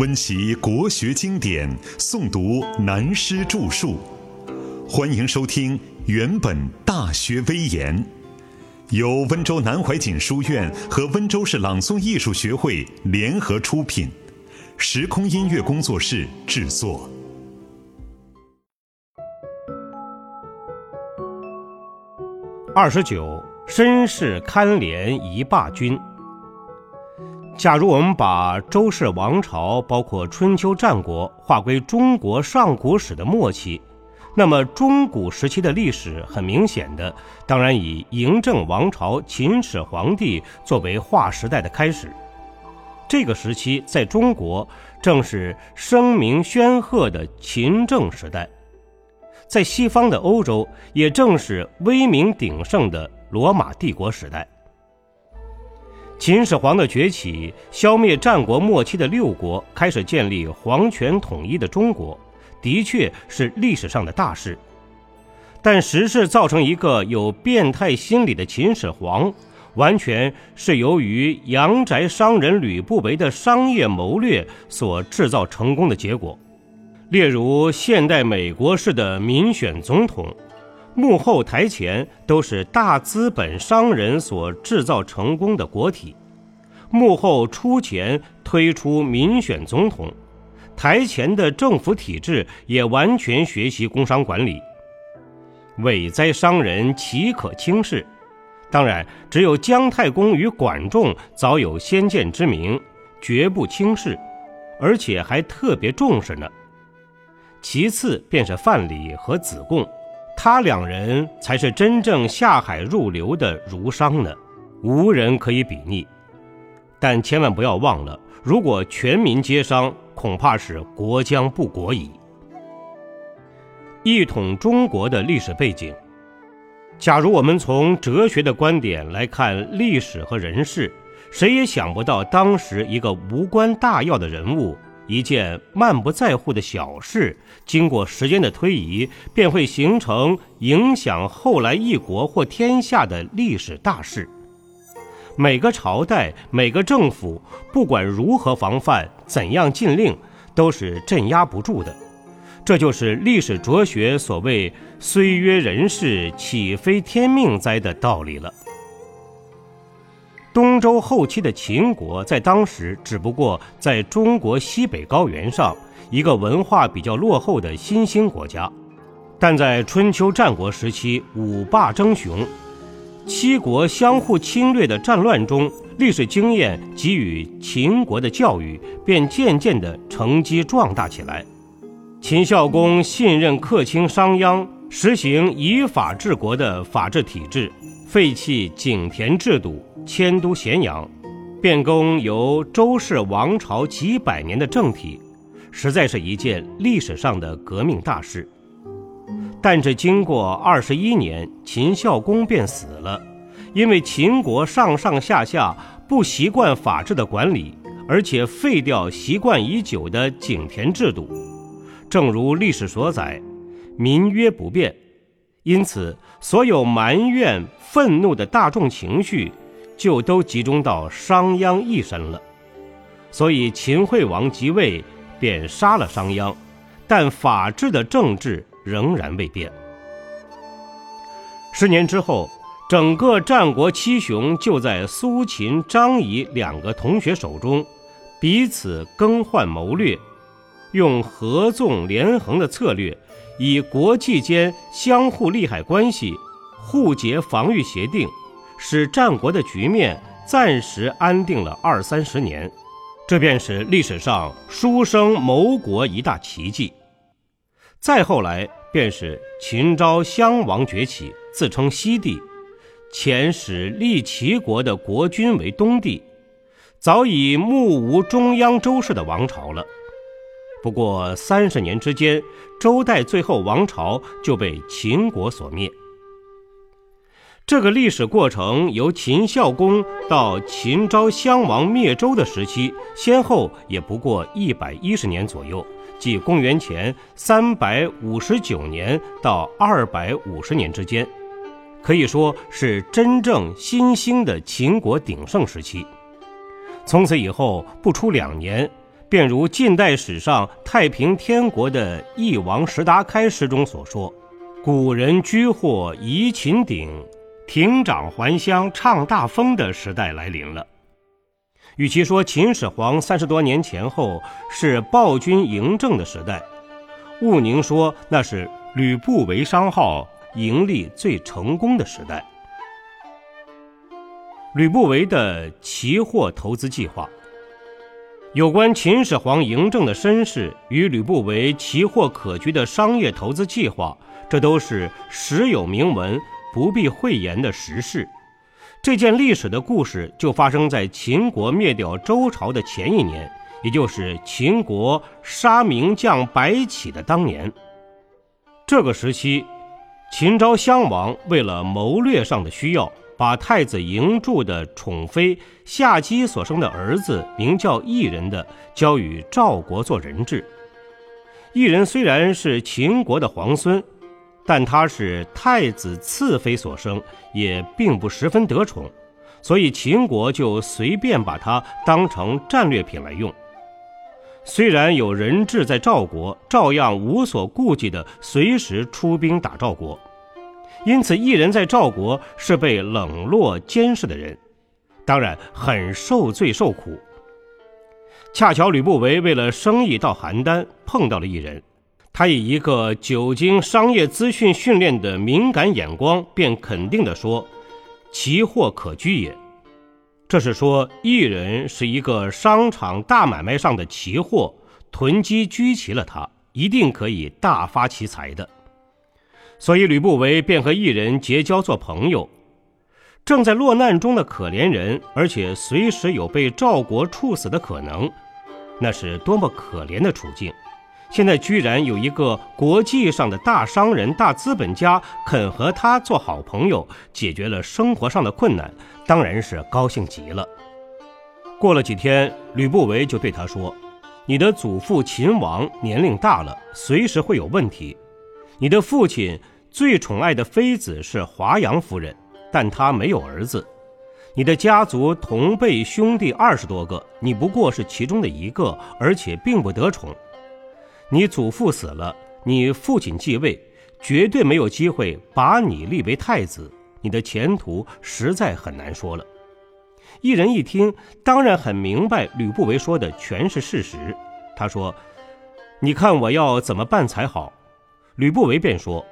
温习国学经典，诵读南师著述。欢迎收听《原本大学威严》，由温州南怀瑾书院和温州市朗诵艺术学会联合出品，时空音乐工作室制作。二十九，身世堪怜一霸君。假如我们把周氏王朝，包括春秋战国，划归中国上古史的末期，那么中古时期的历史，很明显的，当然以嬴政王朝秦始皇帝作为划时代的开始。这个时期在中国正是声名煊赫的秦政时代。在西方的欧洲，也正是威名鼎盛的罗马帝国时代。秦始皇的崛起，消灭战国末期的六国，开始建立皇权统一的中国，的确是历史上的大事。但时势造成一个有变态心理的秦始皇，完全是由于阳宅商人吕不韦的商业谋略所制造成功的结果。例如，现代美国式的民选总统，幕后台前都是大资本商人所制造成功的国体，幕后出钱推出民选总统，台前的政府体制也完全学习工商管理。伪哉商人岂可轻视？当然，只有姜太公与管仲早有先见之明，绝不轻视，而且还特别重视呢。其次便是范蠡和子贡，他两人才是真正下海入流的儒商呢，无人可以比拟。但千万不要忘了，如果全民皆商，恐怕是国将不国矣。一统中国的历史背景，假如我们从哲学的观点来看历史和人事，谁也想不到当时一个无关大要的人物。一件漫不在乎的小事，经过时间的推移，便会形成影响后来一国或天下的历史大事。每个朝代、每个政府，不管如何防范、怎样禁令，都是镇压不住的。这就是历史哲学所谓“虽曰人事，岂非天命哉”的道理了。东周后期的秦国，在当时只不过在中国西北高原上一个文化比较落后的新兴国家，但在春秋战国时期五霸争雄、七国相互侵略的战乱中，历史经验给予秦国的教育便渐渐地乘机壮大起来。秦孝公信任客卿商鞅，实行以法治国的法治体制。废弃井田制度，迁都咸阳，变更由周氏王朝几百年的政体，实在是一件历史上的革命大事。但这经过二十一年，秦孝公便死了，因为秦国上上下下不习惯法治的管理，而且废掉习惯已久的井田制度。正如历史所载，民约不变。因此，所有埋怨、愤怒的大众情绪，就都集中到商鞅一身了。所以，秦惠王即位，便杀了商鞅，但法治的政治仍然未变。十年之后，整个战国七雄就在苏秦、张仪两个同学手中，彼此更换谋略，用合纵连横的策略。以国际间相互利害关系互结防御协定，使战国的局面暂时安定了二三十年，这便是历史上书生谋国一大奇迹。再后来便是秦昭襄王崛起，自称西帝，遣使立齐国的国君为东帝，早已目无中央周氏的王朝了。不过三十年之间，周代最后王朝就被秦国所灭。这个历史过程由秦孝公到秦昭襄王灭周的时期，先后也不过一百一十年左右，即公元前三百五十九年到二百五十年之间，可以说是真正新兴的秦国鼎盛时期。从此以后，不出两年。便如近代史上太平天国的翼王石达开诗中所说：“古人居祸移秦鼎，亭长还乡唱大风”的时代来临了。与其说秦始皇三十多年前后是暴君嬴政的时代，毋宁说那是吕不韦商号盈利最成功的时代。吕不韦的期货投资计划。有关秦始皇嬴政的身世与吕不韦奇货可居的商业投资计划，这都是实有明文、不必讳言的实事。这件历史的故事就发生在秦国灭掉周朝的前一年，也就是秦国杀名将白起的当年。这个时期，秦昭襄王为了谋略上的需要。把太子嬴柱的宠妃夏姬所生的儿子，名叫异人的，交与赵国做人质。异人虽然是秦国的皇孙，但他是太子次妃所生，也并不十分得宠，所以秦国就随便把他当成战略品来用。虽然有人质在赵国，照样无所顾忌地随时出兵打赵国。因此，异人在赵国是被冷落监视的人，当然很受罪受苦。恰巧吕不韦为了生意到邯郸，碰到了异人，他以一个久经商业资讯训练的敏感眼光，便肯定地说：“奇货可居也。”这是说异人是一个商场大买卖上的奇货，囤积居奇了，他一定可以大发其财的。所以，吕不韦便和异人结交做朋友。正在落难中的可怜人，而且随时有被赵国处死的可能，那是多么可怜的处境！现在居然有一个国际上的大商人、大资本家肯和他做好朋友，解决了生活上的困难，当然是高兴极了。过了几天，吕不韦就对他说：“你的祖父秦王年龄大了，随时会有问题。”你的父亲最宠爱的妃子是华阳夫人，但她没有儿子。你的家族同辈兄弟二十多个，你不过是其中的一个，而且并不得宠。你祖父死了，你父亲继位，绝对没有机会把你立为太子。你的前途实在很难说了。一人一听，当然很明白吕不韦说的全是事实。他说：“你看我要怎么办才好？”吕不韦便说：“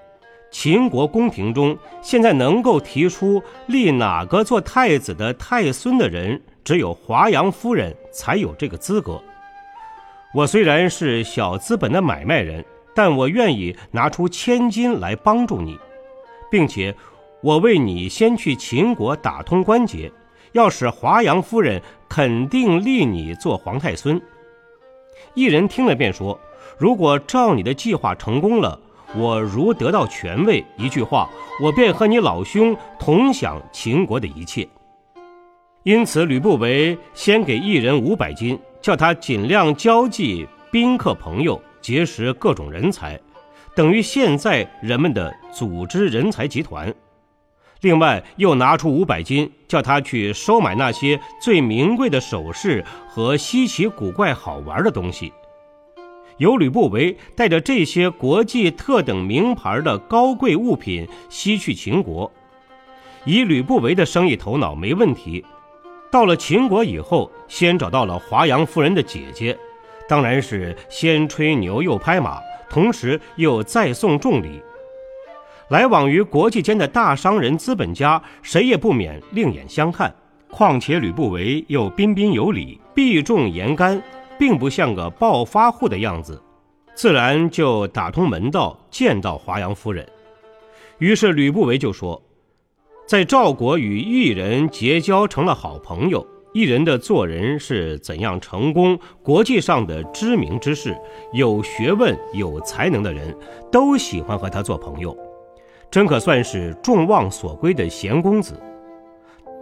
秦国宫廷中，现在能够提出立哪个做太子的太孙的人，只有华阳夫人才有这个资格。我虽然是小资本的买卖人，但我愿意拿出千金来帮助你，并且我为你先去秦国打通关节，要使华阳夫人肯定立你做皇太孙。”一人听了便说：“如果照你的计划成功了。”我如得到权位，一句话，我便和你老兄同享秦国的一切。因此，吕不韦先给一人五百金，叫他尽量交际宾客朋友，结识各种人才，等于现在人们的组织人才集团。另外，又拿出五百金，叫他去收买那些最名贵的首饰和稀奇古怪好玩的东西。由吕不韦带着这些国际特等名牌的高贵物品西去秦国，以吕不韦的生意头脑没问题。到了秦国以后，先找到了华阳夫人的姐姐，当然是先吹牛又拍马，同时又再送重礼。来往于国际间的大商人、资本家，谁也不免另眼相看。况且吕不韦又彬彬有礼，避重言干。并不像个暴发户的样子，自然就打通门道，见到华阳夫人。于是吕不韦就说，在赵国与异人结交成了好朋友。异人的做人是怎样成功，国际上的知名之士、有学问、有才能的人都喜欢和他做朋友，真可算是众望所归的贤公子。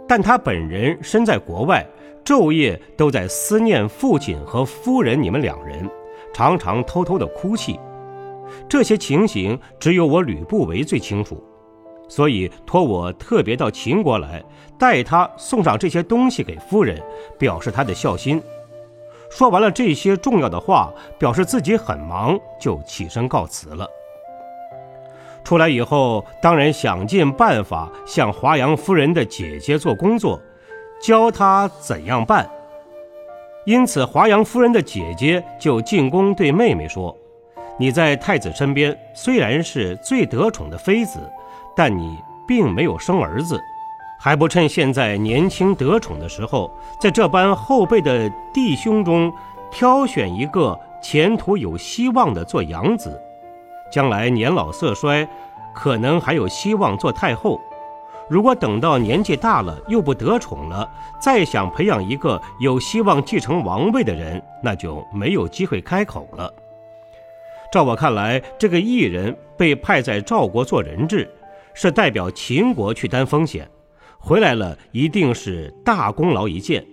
但他本人身在国外。昼夜都在思念父亲和夫人，你们两人常常偷偷的哭泣。这些情形只有我吕不韦最清楚，所以托我特别到秦国来，代他送上这些东西给夫人，表示他的孝心。说完了这些重要的话，表示自己很忙，就起身告辞了。出来以后，当然想尽办法向华阳夫人的姐姐做工作，教她怎样办。因此，华阳夫人的姐姐就进宫对妹妹说：“你在太子身边虽然是最得宠的妃子，但你并没有生儿子。”还不趁现在年轻得宠的时候，在这般后辈的弟兄中挑选一个前途有希望的做养子，将来年老色衰，可能还有希望做太后。如果等到年纪大了又不得宠了，再想培养一个有希望继承王位的人，那就没有机会开口了。照我看来，这个异人被派在赵国做人质，是代表秦国去担风险。回来了，一定是大功劳一件。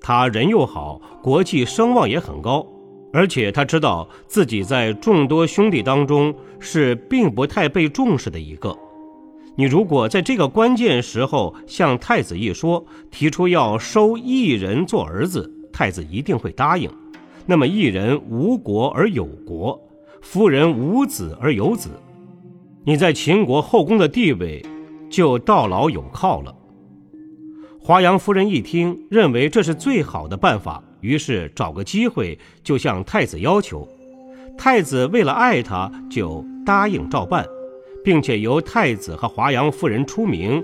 他人又好，国际声望也很高，而且他知道自己在众多兄弟当中是并不太被重视的一个。你如果在这个关键时候向太子一说，提出要收异人做儿子，太子一定会答应。那么异人无国而有国，夫人无子而有子，你在秦国后宫的地位就到老有靠了。华阳夫人一听，认为这是最好的办法，于是找个机会就向太子要求。太子为了爱她，就答应照办，并且由太子和华阳夫人出名，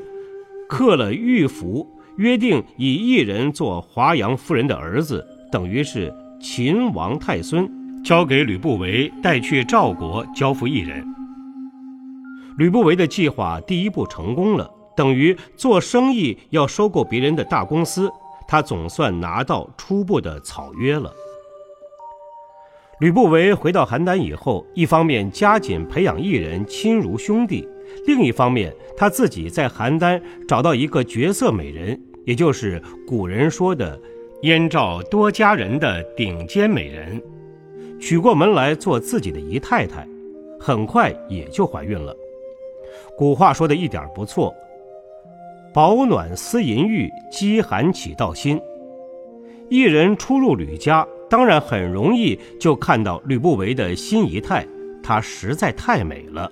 刻了玉符，约定以一人做华阳夫人的儿子，等于是秦王太孙，交给吕不韦带去赵国，交付一人。吕不韦的计划第一步成功了。等于做生意要收购别人的大公司，他总算拿到初步的草约了。吕不韦回到邯郸以后，一方面加紧培养艺人亲如兄弟，另一方面他自己在邯郸找到一个绝色美人，也就是古人说的“燕赵多佳人”的顶尖美人，娶过门来做自己的姨太太，很快也就怀孕了。古话说的一点不错。保暖思淫欲，饥寒起盗心。一人出入吕家，当然很容易就看到吕不韦的新姨太，她实在太美了，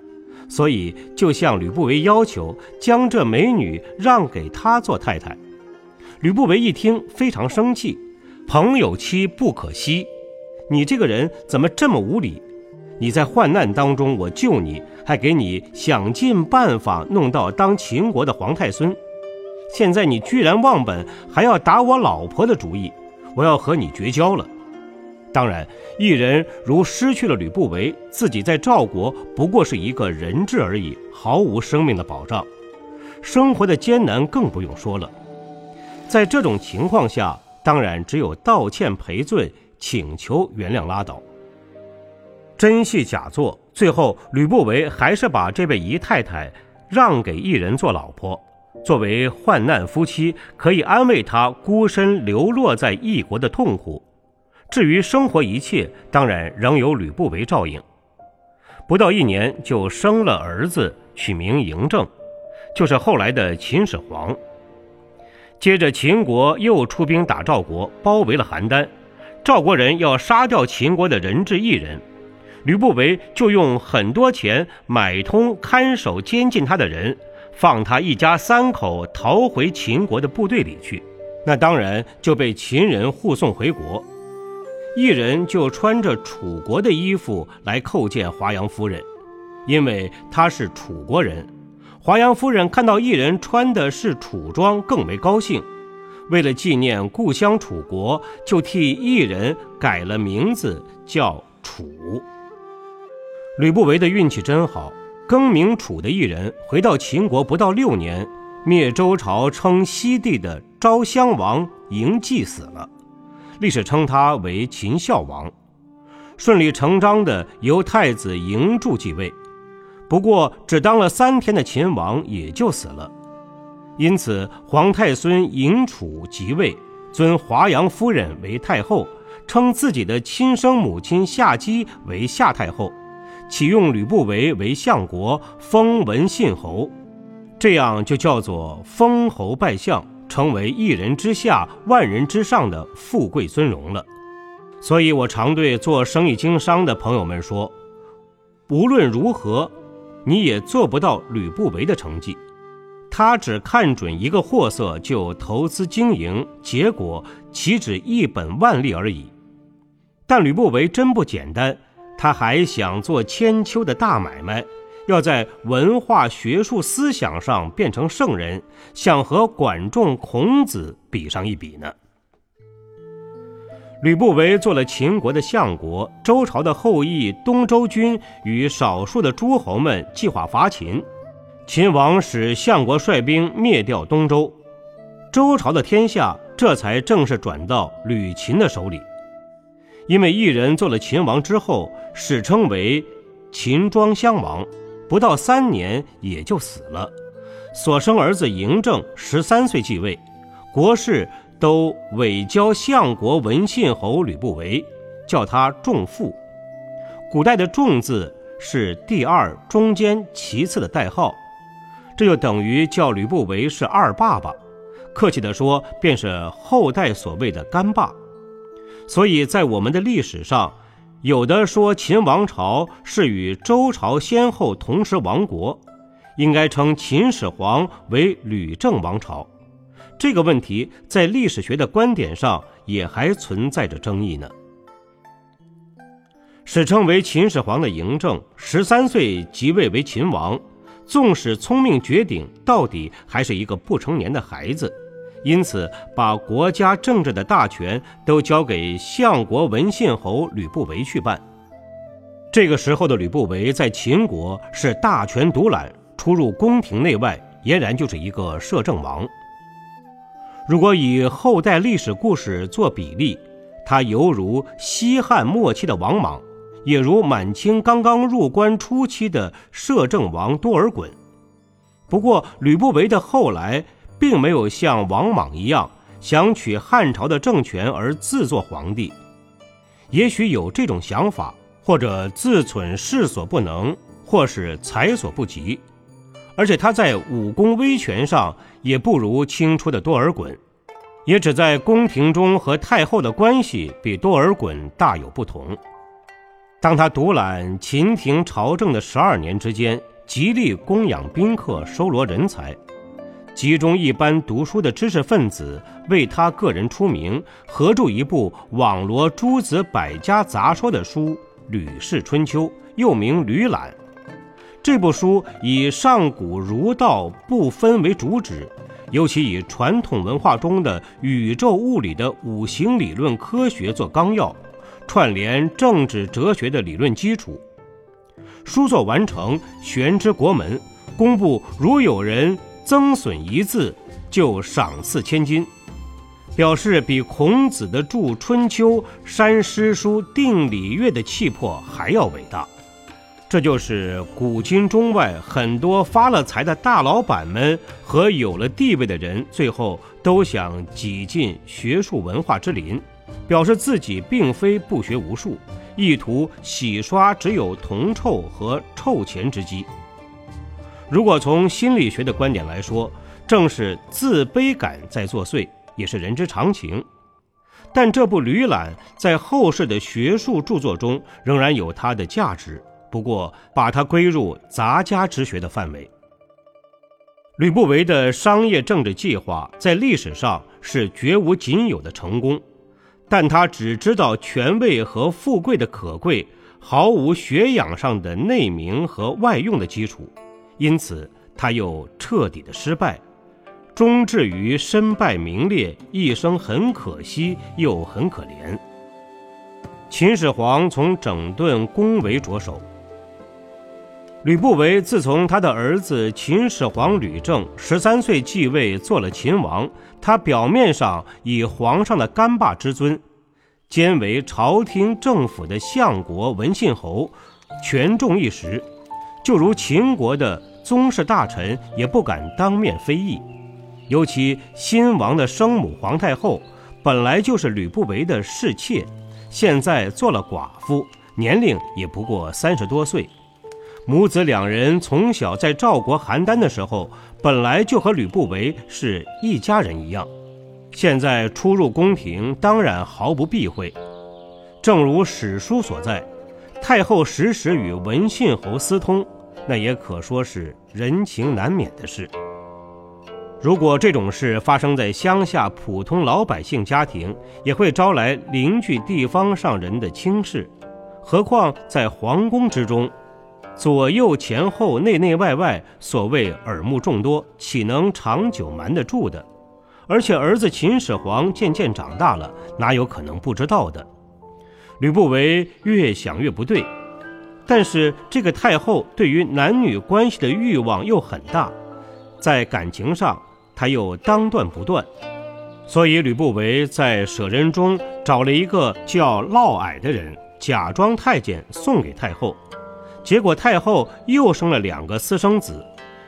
所以就向吕不韦要求将这美女让给他做太太。吕不韦一听非常生气，朋友妻不可欺，你这个人怎么这么无礼？你在患难当中我救你，还给你想尽办法弄到当秦国的皇太孙。现在你居然忘本，还要打我老婆的主意，我要和你绝交了。当然，一人如失去了吕不韦，自己在赵国不过是一个人质而已，毫无生命的保障，生活的艰难更不用说了。在这种情况下，当然只有道歉赔罪，请求原谅拉倒。真戏假做，最后吕不韦还是把这位姨太太让给一人做老婆。作为患难夫妻，可以安慰他孤身流落在异国的痛苦。至于生活一切，当然仍由吕不韦照应。不到一年，就生了儿子，取名嬴政，就是后来的秦始皇。接着，秦国又出兵打赵国，包围了邯郸。赵国人要杀掉秦国的人质一人，吕不韦就用很多钱买通看守监禁他的人。放他一家三口逃回秦国的部队里去，那当然就被秦人护送回国。一人就穿着楚国的衣服来叩见华阳夫人，因为他是楚国人。华阳夫人看到一人穿的是楚装，更为高兴。为了纪念故乡楚国，就替一人改了名字，叫楚。吕不韦的运气真好。更名楚的一人回到秦国不到六年，灭周朝称西帝的昭襄王嬴稷死了，历史称他为秦孝王，顺理成章的由太子嬴柱继位。不过只当了三天的秦王也就死了，因此皇太孙嬴楚即位，尊华阳夫人为太后，称自己的亲生母亲夏姬为夏太后。启用吕不韦为相国，封文信侯，这样就叫做封侯拜相，成为一人之下、万人之上的富贵尊荣了。所以我常对做生意经商的朋友们说：无论如何，你也做不到吕不韦的成绩。他只看准一个货色就投资经营，结果岂止一本万利而已。但吕不韦真不简单，他还想做千秋的大买卖，要在文化学术思想上变成圣人，想和管仲、孔子比上一比呢。吕不韦做了秦国的相国，周朝的后裔东周君与少数的诸侯们计划伐秦，秦王使相国率兵灭掉东周，周朝的天下这才正式转到吕秦的手里。因为一人做了秦王之后，史称为秦庄襄王，不到三年也就死了，所生儿子嬴政十三岁继位，国事。都委交相国文信侯吕不韦，叫他仲父。古代的“仲”字是第二、中间、其次的代号，这就等于叫吕不韦是二爸爸。客气地说，便是后代所谓的干爸。所以在我们的历史上，有的说秦王朝是与周朝先后同时亡国，应该称秦始皇为吕政王朝。这个问题在历史学的观点上也还存在着争议呢。史称为秦始皇的嬴政，十三岁即位为秦王，纵使聪明绝顶，到底还是一个不成年的孩子，因此把国家政治的大权都交给相国文信侯吕不韦去办。这个时候的吕不韦在秦国是大权独揽，出入宫廷内外，俨然就是一个摄政王。如果以后代历史故事做比例，他犹如西汉末期的王莽，也如满清刚刚入关初期的摄政王多尔衮。不过，吕不韦的后来并没有像王莽一样想取汉朝的政权而自做皇帝，也许有这种想法，或者自忖势所不能，或是才所不及。而且他在武功威权上也不如清初的多尔衮，也只在宫廷中和太后的关系比多尔衮大有不同。当他独揽秦廷朝政的十二年之间，极力供养宾客，收罗人才，集中一般读书的知识分子为他个人出名，合著一部网罗诸子百家杂说的书《吕氏春秋》，又名《吕览》。这部书以上古儒道不分为主旨，尤其以传统文化中的宇宙物理的五行理论科学做纲要，串联政治哲学的理论基础。书作完成，悬之国门，公布如有人增损一字，就赏赐千金，表示比孔子的著《春秋》删诗书、定礼乐的气魄还要伟大。这就是古今中外很多发了财的大老板们和有了地位的人，最后都想挤进学术文化之林，表示自己并非不学无术，意图洗刷只有铜臭和臭钱之机。如果从心理学的观点来说，正是自卑感在作祟，也是人之常情。但这部《吕览》在后世的学术著作中仍然有它的价值。不过，把它归入杂家之学的范围。吕不韦的商业政治计划在历史上是绝无仅有的成功，但他只知道权位和富贵的可贵，毫无学养上的内明和外用的基础，因此他又彻底的失败，终至于身败名裂，一生很可惜又很可怜。秦始皇从整顿宫闱着手。吕不韦自从他的儿子秦始皇吕政十三岁继位做了秦王，他表面上以皇上的干爸之尊，兼为朝廷政府的相国文信侯，权重一时，就如秦国的宗室大臣也不敢当面非议。尤其新王的生母皇太后，本来就是吕不韦的侍妾，现在做了寡妇，年龄也不过三十多岁。母子两人从小在赵国邯郸的时候，本来就和吕不韦是一家人一样，现在出入宫廷，当然毫不避讳。正如史书所在，太后时时与文信侯私通，那也可说是人情难免的事。如果这种事发生在乡下普通老百姓家庭，也会招来邻居地方上人的轻视，何况在皇宫之中，左右前后内内外外，所谓耳目众多，岂能长久瞒得住的？而且儿子秦始皇渐渐长大了，哪有可能不知道的？吕不韦越想越不对，但是这个太后对于男女关系的欲望又很大，在感情上。她又当断不断，所以吕不韦在舍人中找了一个叫嫪毐的人，假装太监送给太后。结果太后又生了两个私生子，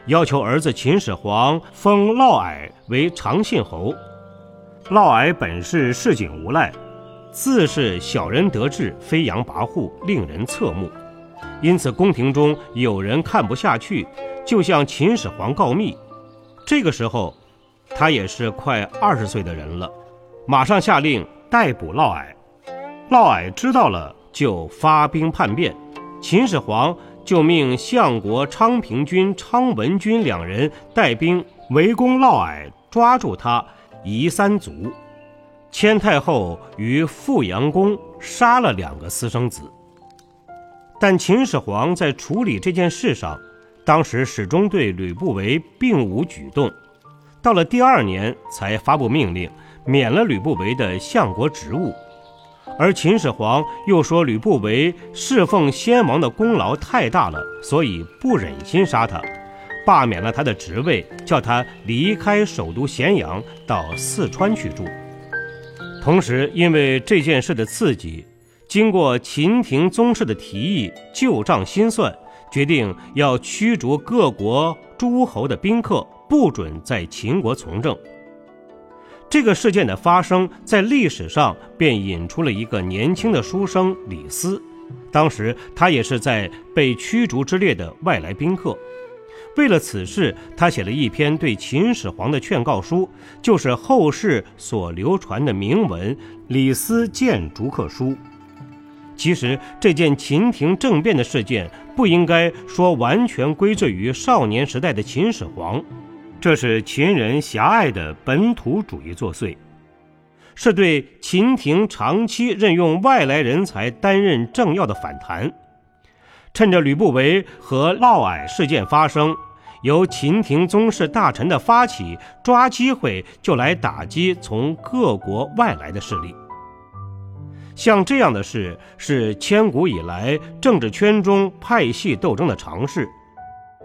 要求儿子秦始皇封嫪毐为长信侯。嫪毐本是市井无赖，自是小人得志，飞扬跋扈，令人侧目。因此宫廷中有人看不下去，就向秦始皇告密。这个时候，他也是快二十岁的人了，马上下令逮捕嫪毐。嫪毐知道了，就发兵叛变。秦始皇就命相国昌平君昌文君两人带兵围攻嫪毐，抓住他，夷三族。千太后于富阳宫杀了两个私生子。但秦始皇在处理这件事上。当时始终对吕不韦并无举动，到了第二年才发布命令，免了吕不韦的相国职务。而秦始皇又说吕不韦侍奉先王的功劳太大了，所以不忍心杀他，罢免了他的职位，叫他离开首都咸阳，到四川去住。同时，因为这件事的刺激，经过秦廷宗室的提议，旧账新算。决定要驱逐各国诸侯的宾客，不准在秦国从政。这个事件的发生，在历史上便引出了一个年轻的书生李斯。当时他也是在被驱逐之列的外来宾客。为了此事，他写了一篇对秦始皇的劝告书，就是后世所流传的铭文《李斯谏逐客书》。其实这件秦廷政变的事件不应该说完全归罪于少年时代的秦始皇，这是秦人狭隘的本土主义作祟，是对秦廷长期任用外来人才担任政要的反弹。趁着吕不韦和嫪毐事件发生，由秦廷宗室大臣的发起，抓机会就来打击从各国外来的势力。像这样的事是千古以来政治圈中派系斗争的常事，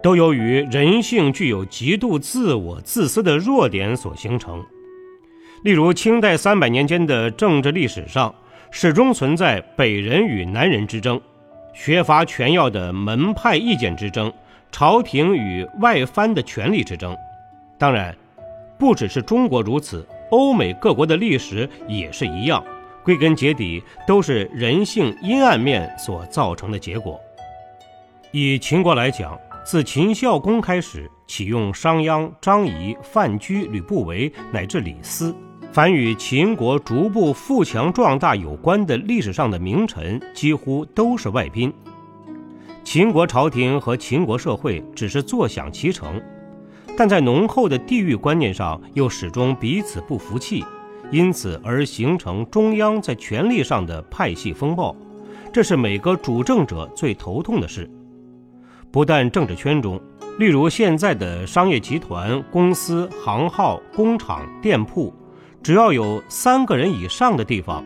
都由于人性具有极度自我自私的弱点所形成。例如，清代三百年间的政治历史上，始终存在北人与南人之争，学阀权要的门派意见之争，朝廷与外藩的权力之争。当然，不只是中国如此，欧美各国的历史也是一样。归根结底，都是人性阴暗面所造成的结果。以秦国来讲，自秦孝公开始启用商鞅、张仪、范雎、吕不韦乃至李斯，凡与秦国逐步富强壮大有关的历史上的名臣，几乎都是外宾。秦国朝廷和秦国社会只是坐享其成，但在浓厚的地域观念上，又始终彼此不服气。因此而形成中央在权力上的派系风暴，这是每个主政者最头痛的事。不但政治圈中，例如现在的商业集团、公司、行号、工厂、店铺，只要有三个人以上的地方，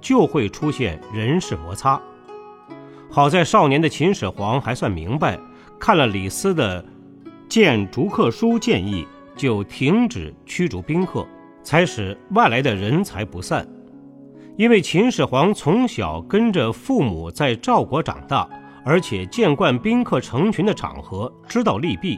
就会出现人事摩擦。好在少年的秦始皇还算明白，看了李斯的《谏逐客书》建议，就停止驱逐宾客。才使外来的人才不散，因为秦始皇从小跟着父母在赵国长大，而且见惯宾客成群的场合，知道利弊。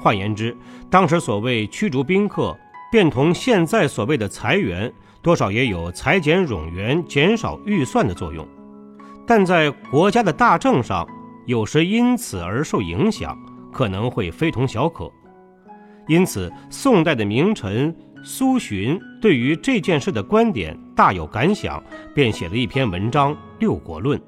换言之，当时所谓驱逐宾客，便同现在所谓的裁员，多少也有裁减冗员、减少预算的作用。但在国家的大政上，有时因此而受影响，可能会非同小可。因此，宋代的名臣。苏洵对于这件事的观点大有感想，便写了一篇文章《六国论》。